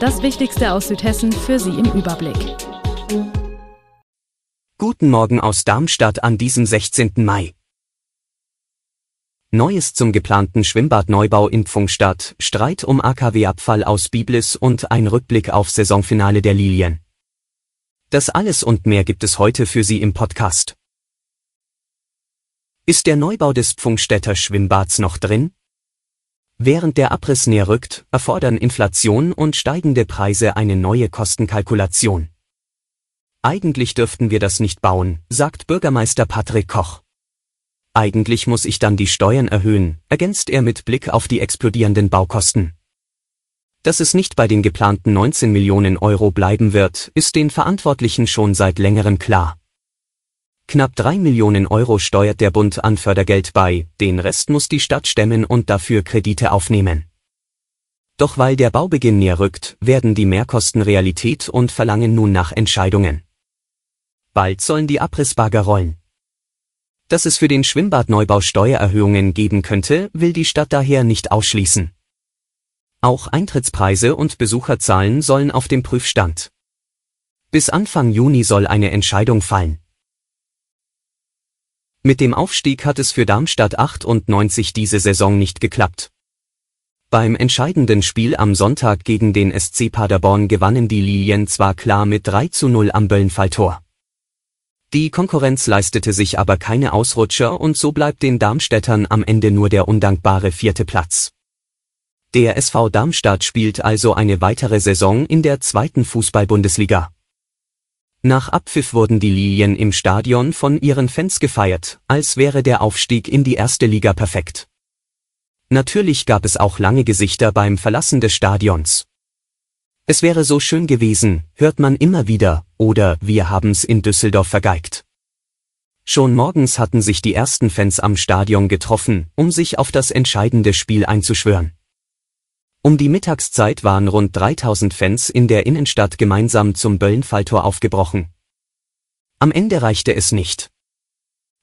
Das Wichtigste aus Südhessen für Sie im Überblick. Guten Morgen aus Darmstadt an diesem 16. Mai. Neues zum geplanten Schwimmbadneubau in Pfungstadt, Streit um AKW-Abfall aus Biblis und ein Rückblick auf Saisonfinale der Lilien. Das alles und mehr gibt es heute für Sie im Podcast. Ist der Neubau des Pfungstädter Schwimmbads noch drin? Während der Abriss näher rückt, erfordern Inflation und steigende Preise eine neue Kostenkalkulation. Eigentlich dürften wir das nicht bauen, sagt Bürgermeister Patrick Koch. Eigentlich muss ich dann die Steuern erhöhen, ergänzt er mit Blick auf die explodierenden Baukosten. Dass es nicht bei den geplanten 19 Millionen Euro bleiben wird, ist den Verantwortlichen schon seit längerem klar. Knapp drei Millionen Euro steuert der Bund an Fördergeld bei, den Rest muss die Stadt stemmen und dafür Kredite aufnehmen. Doch weil der Baubeginn näher rückt, werden die Mehrkosten Realität und verlangen nun nach Entscheidungen. Bald sollen die Abrissbagger rollen. Dass es für den Schwimmbadneubau Steuererhöhungen geben könnte, will die Stadt daher nicht ausschließen. Auch Eintrittspreise und Besucherzahlen sollen auf dem Prüfstand. Bis Anfang Juni soll eine Entscheidung fallen. Mit dem Aufstieg hat es für Darmstadt 98 diese Saison nicht geklappt. Beim entscheidenden Spiel am Sonntag gegen den SC Paderborn gewannen die Lilien zwar klar mit 3 zu 0 am Böllenfalltor. Die Konkurrenz leistete sich aber keine Ausrutscher und so bleibt den Darmstädtern am Ende nur der undankbare vierte Platz. Der SV Darmstadt spielt also eine weitere Saison in der zweiten Fußball-Bundesliga. Nach Abpfiff wurden die Lilien im Stadion von ihren Fans gefeiert, als wäre der Aufstieg in die erste Liga perfekt. Natürlich gab es auch lange Gesichter beim Verlassen des Stadions. Es wäre so schön gewesen, hört man immer wieder, oder wir haben's in Düsseldorf vergeigt. Schon morgens hatten sich die ersten Fans am Stadion getroffen, um sich auf das entscheidende Spiel einzuschwören. Um die Mittagszeit waren rund 3000 Fans in der Innenstadt gemeinsam zum Böllenfalltor aufgebrochen. Am Ende reichte es nicht.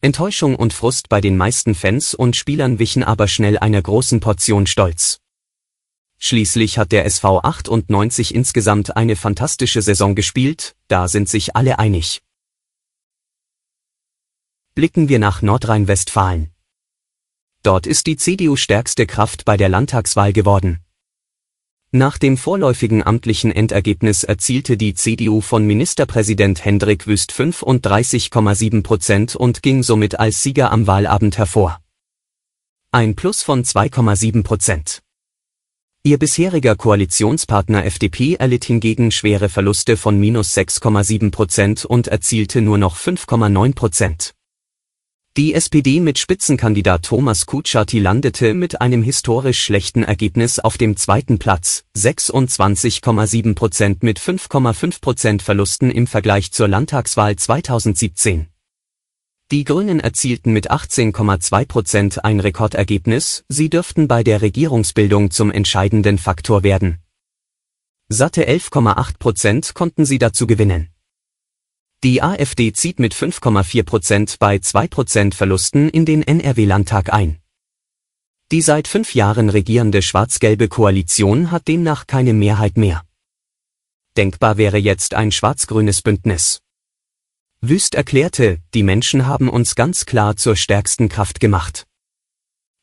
Enttäuschung und Frust bei den meisten Fans und Spielern wichen aber schnell einer großen Portion Stolz. Schließlich hat der SV 98 insgesamt eine fantastische Saison gespielt, da sind sich alle einig. Blicken wir nach Nordrhein-Westfalen. Dort ist die CDU stärkste Kraft bei der Landtagswahl geworden. Nach dem vorläufigen amtlichen Endergebnis erzielte die CDU von Ministerpräsident Hendrik Wüst 35,7 Prozent und ging somit als Sieger am Wahlabend hervor. Ein Plus von 2,7 Prozent. Ihr bisheriger Koalitionspartner FDP erlitt hingegen schwere Verluste von minus 6,7 Prozent und erzielte nur noch 5,9 Prozent. Die SPD mit Spitzenkandidat Thomas Kutschaty landete mit einem historisch schlechten Ergebnis auf dem zweiten Platz, 26,7 Prozent mit 5,5 Prozent Verlusten im Vergleich zur Landtagswahl 2017. Die Grünen erzielten mit 18,2 Prozent ein Rekordergebnis, sie dürften bei der Regierungsbildung zum entscheidenden Faktor werden. Satte 11,8 Prozent konnten sie dazu gewinnen. Die AfD zieht mit 5,4 Prozent bei 2 Prozent Verlusten in den NRW-Landtag ein. Die seit fünf Jahren regierende schwarz-gelbe Koalition hat demnach keine Mehrheit mehr. Denkbar wäre jetzt ein schwarz-grünes Bündnis. Wüst erklärte, die Menschen haben uns ganz klar zur stärksten Kraft gemacht.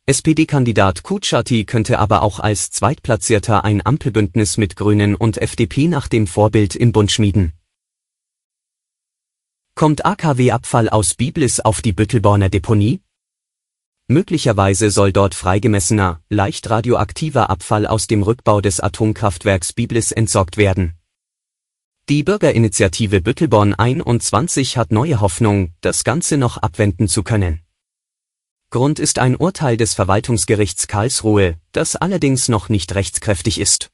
SPD-Kandidat Kutschaty könnte aber auch als Zweitplatzierter ein Ampelbündnis mit Grünen und FDP nach dem Vorbild im Bund schmieden. Kommt AKW-Abfall aus Biblis auf die Büttelborner Deponie? Möglicherweise soll dort freigemessener, leicht radioaktiver Abfall aus dem Rückbau des Atomkraftwerks Biblis entsorgt werden. Die Bürgerinitiative Büttelborn 21 hat neue Hoffnung, das Ganze noch abwenden zu können. Grund ist ein Urteil des Verwaltungsgerichts Karlsruhe, das allerdings noch nicht rechtskräftig ist.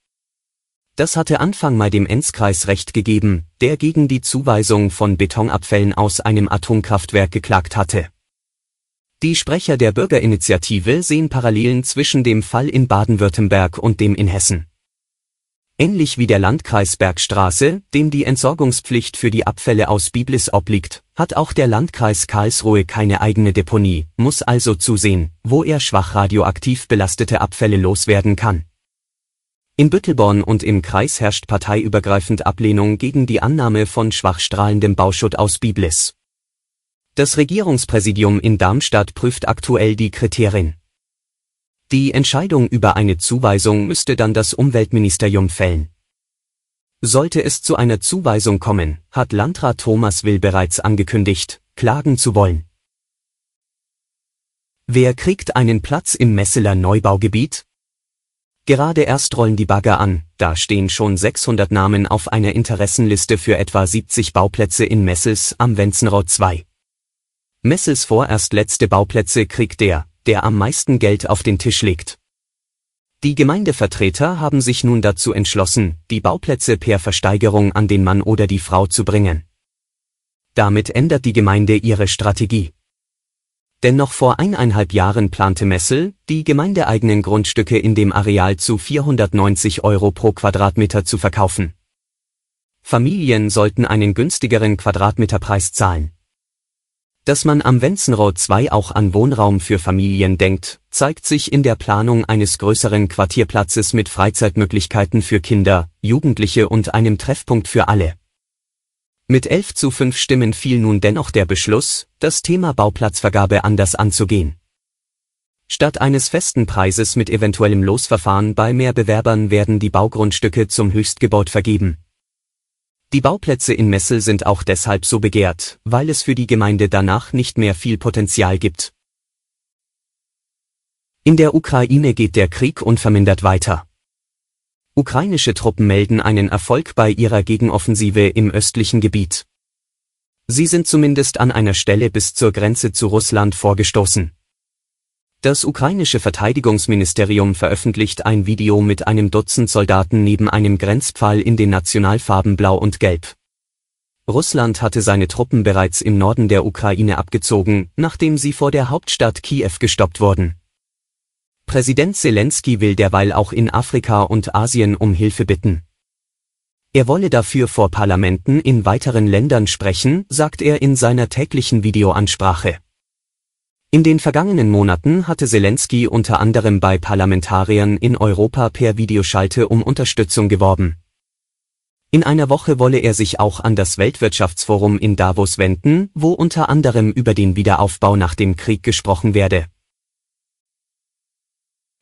Das hatte Anfang Mai dem Enzkreis Recht gegeben, der gegen die Zuweisung von Betonabfällen aus einem Atomkraftwerk geklagt hatte. Die Sprecher der Bürgerinitiative sehen Parallelen zwischen dem Fall in Baden-Württemberg und dem in Hessen. Ähnlich wie der Landkreis Bergstraße, dem die Entsorgungspflicht für die Abfälle aus Biblis obliegt, hat auch der Landkreis Karlsruhe keine eigene Deponie, muss also zusehen, wo er schwach radioaktiv belastete Abfälle loswerden kann. In Büttelborn und im Kreis herrscht parteiübergreifend Ablehnung gegen die Annahme von schwach strahlendem Bauschutt aus Biblis. Das Regierungspräsidium in Darmstadt prüft aktuell die Kriterien. Die Entscheidung über eine Zuweisung müsste dann das Umweltministerium fällen. Sollte es zu einer Zuweisung kommen, hat Landrat Thomas Will bereits angekündigt, klagen zu wollen. Wer kriegt einen Platz im Messeler Neubaugebiet? Gerade erst rollen die Bagger an, da stehen schon 600 Namen auf einer Interessenliste für etwa 70 Bauplätze in Messels am Wenzenroth 2. Messels vorerst letzte Bauplätze kriegt der, der am meisten Geld auf den Tisch legt. Die Gemeindevertreter haben sich nun dazu entschlossen, die Bauplätze per Versteigerung an den Mann oder die Frau zu bringen. Damit ändert die Gemeinde ihre Strategie. Denn noch vor eineinhalb Jahren plante Messel, die gemeindeeigenen Grundstücke in dem Areal zu 490 Euro pro Quadratmeter zu verkaufen. Familien sollten einen günstigeren Quadratmeterpreis zahlen. Dass man am Wenzenroth 2 auch an Wohnraum für Familien denkt, zeigt sich in der Planung eines größeren Quartierplatzes mit Freizeitmöglichkeiten für Kinder, Jugendliche und einem Treffpunkt für alle. Mit 11 zu 5 Stimmen fiel nun dennoch der Beschluss, das Thema Bauplatzvergabe anders anzugehen. Statt eines festen Preises mit eventuellem Losverfahren bei mehr Bewerbern werden die Baugrundstücke zum Höchstgebot vergeben. Die Bauplätze in Messel sind auch deshalb so begehrt, weil es für die Gemeinde danach nicht mehr viel Potenzial gibt. In der Ukraine geht der Krieg unvermindert weiter. Ukrainische Truppen melden einen Erfolg bei ihrer Gegenoffensive im östlichen Gebiet. Sie sind zumindest an einer Stelle bis zur Grenze zu Russland vorgestoßen. Das ukrainische Verteidigungsministerium veröffentlicht ein Video mit einem Dutzend Soldaten neben einem Grenzpfahl in den Nationalfarben Blau und Gelb. Russland hatte seine Truppen bereits im Norden der Ukraine abgezogen, nachdem sie vor der Hauptstadt Kiew gestoppt wurden. Präsident Zelensky will derweil auch in Afrika und Asien um Hilfe bitten. Er wolle dafür vor Parlamenten in weiteren Ländern sprechen, sagt er in seiner täglichen Videoansprache. In den vergangenen Monaten hatte Zelensky unter anderem bei Parlamentariern in Europa per Videoschalte um Unterstützung geworben. In einer Woche wolle er sich auch an das Weltwirtschaftsforum in Davos wenden, wo unter anderem über den Wiederaufbau nach dem Krieg gesprochen werde.